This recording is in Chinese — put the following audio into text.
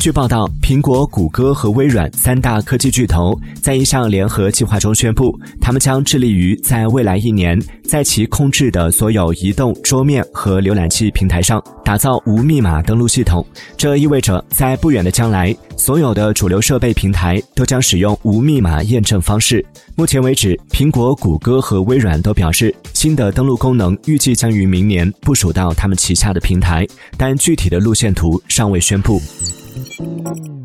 据报道，苹果、谷歌和微软三大科技巨头在一项联合计划中宣布，他们将致力于在未来一年，在其控制的所有移动桌面和浏览器平台上打造无密码登录系统。这意味着，在不远的将来，所有的主流设备平台都将使用无密码验证方式。目前为止，苹果、谷歌和微软都表示，新的登录功能预计将于明年部署到他们旗下的平台，但具体的路线图尚未宣布。Música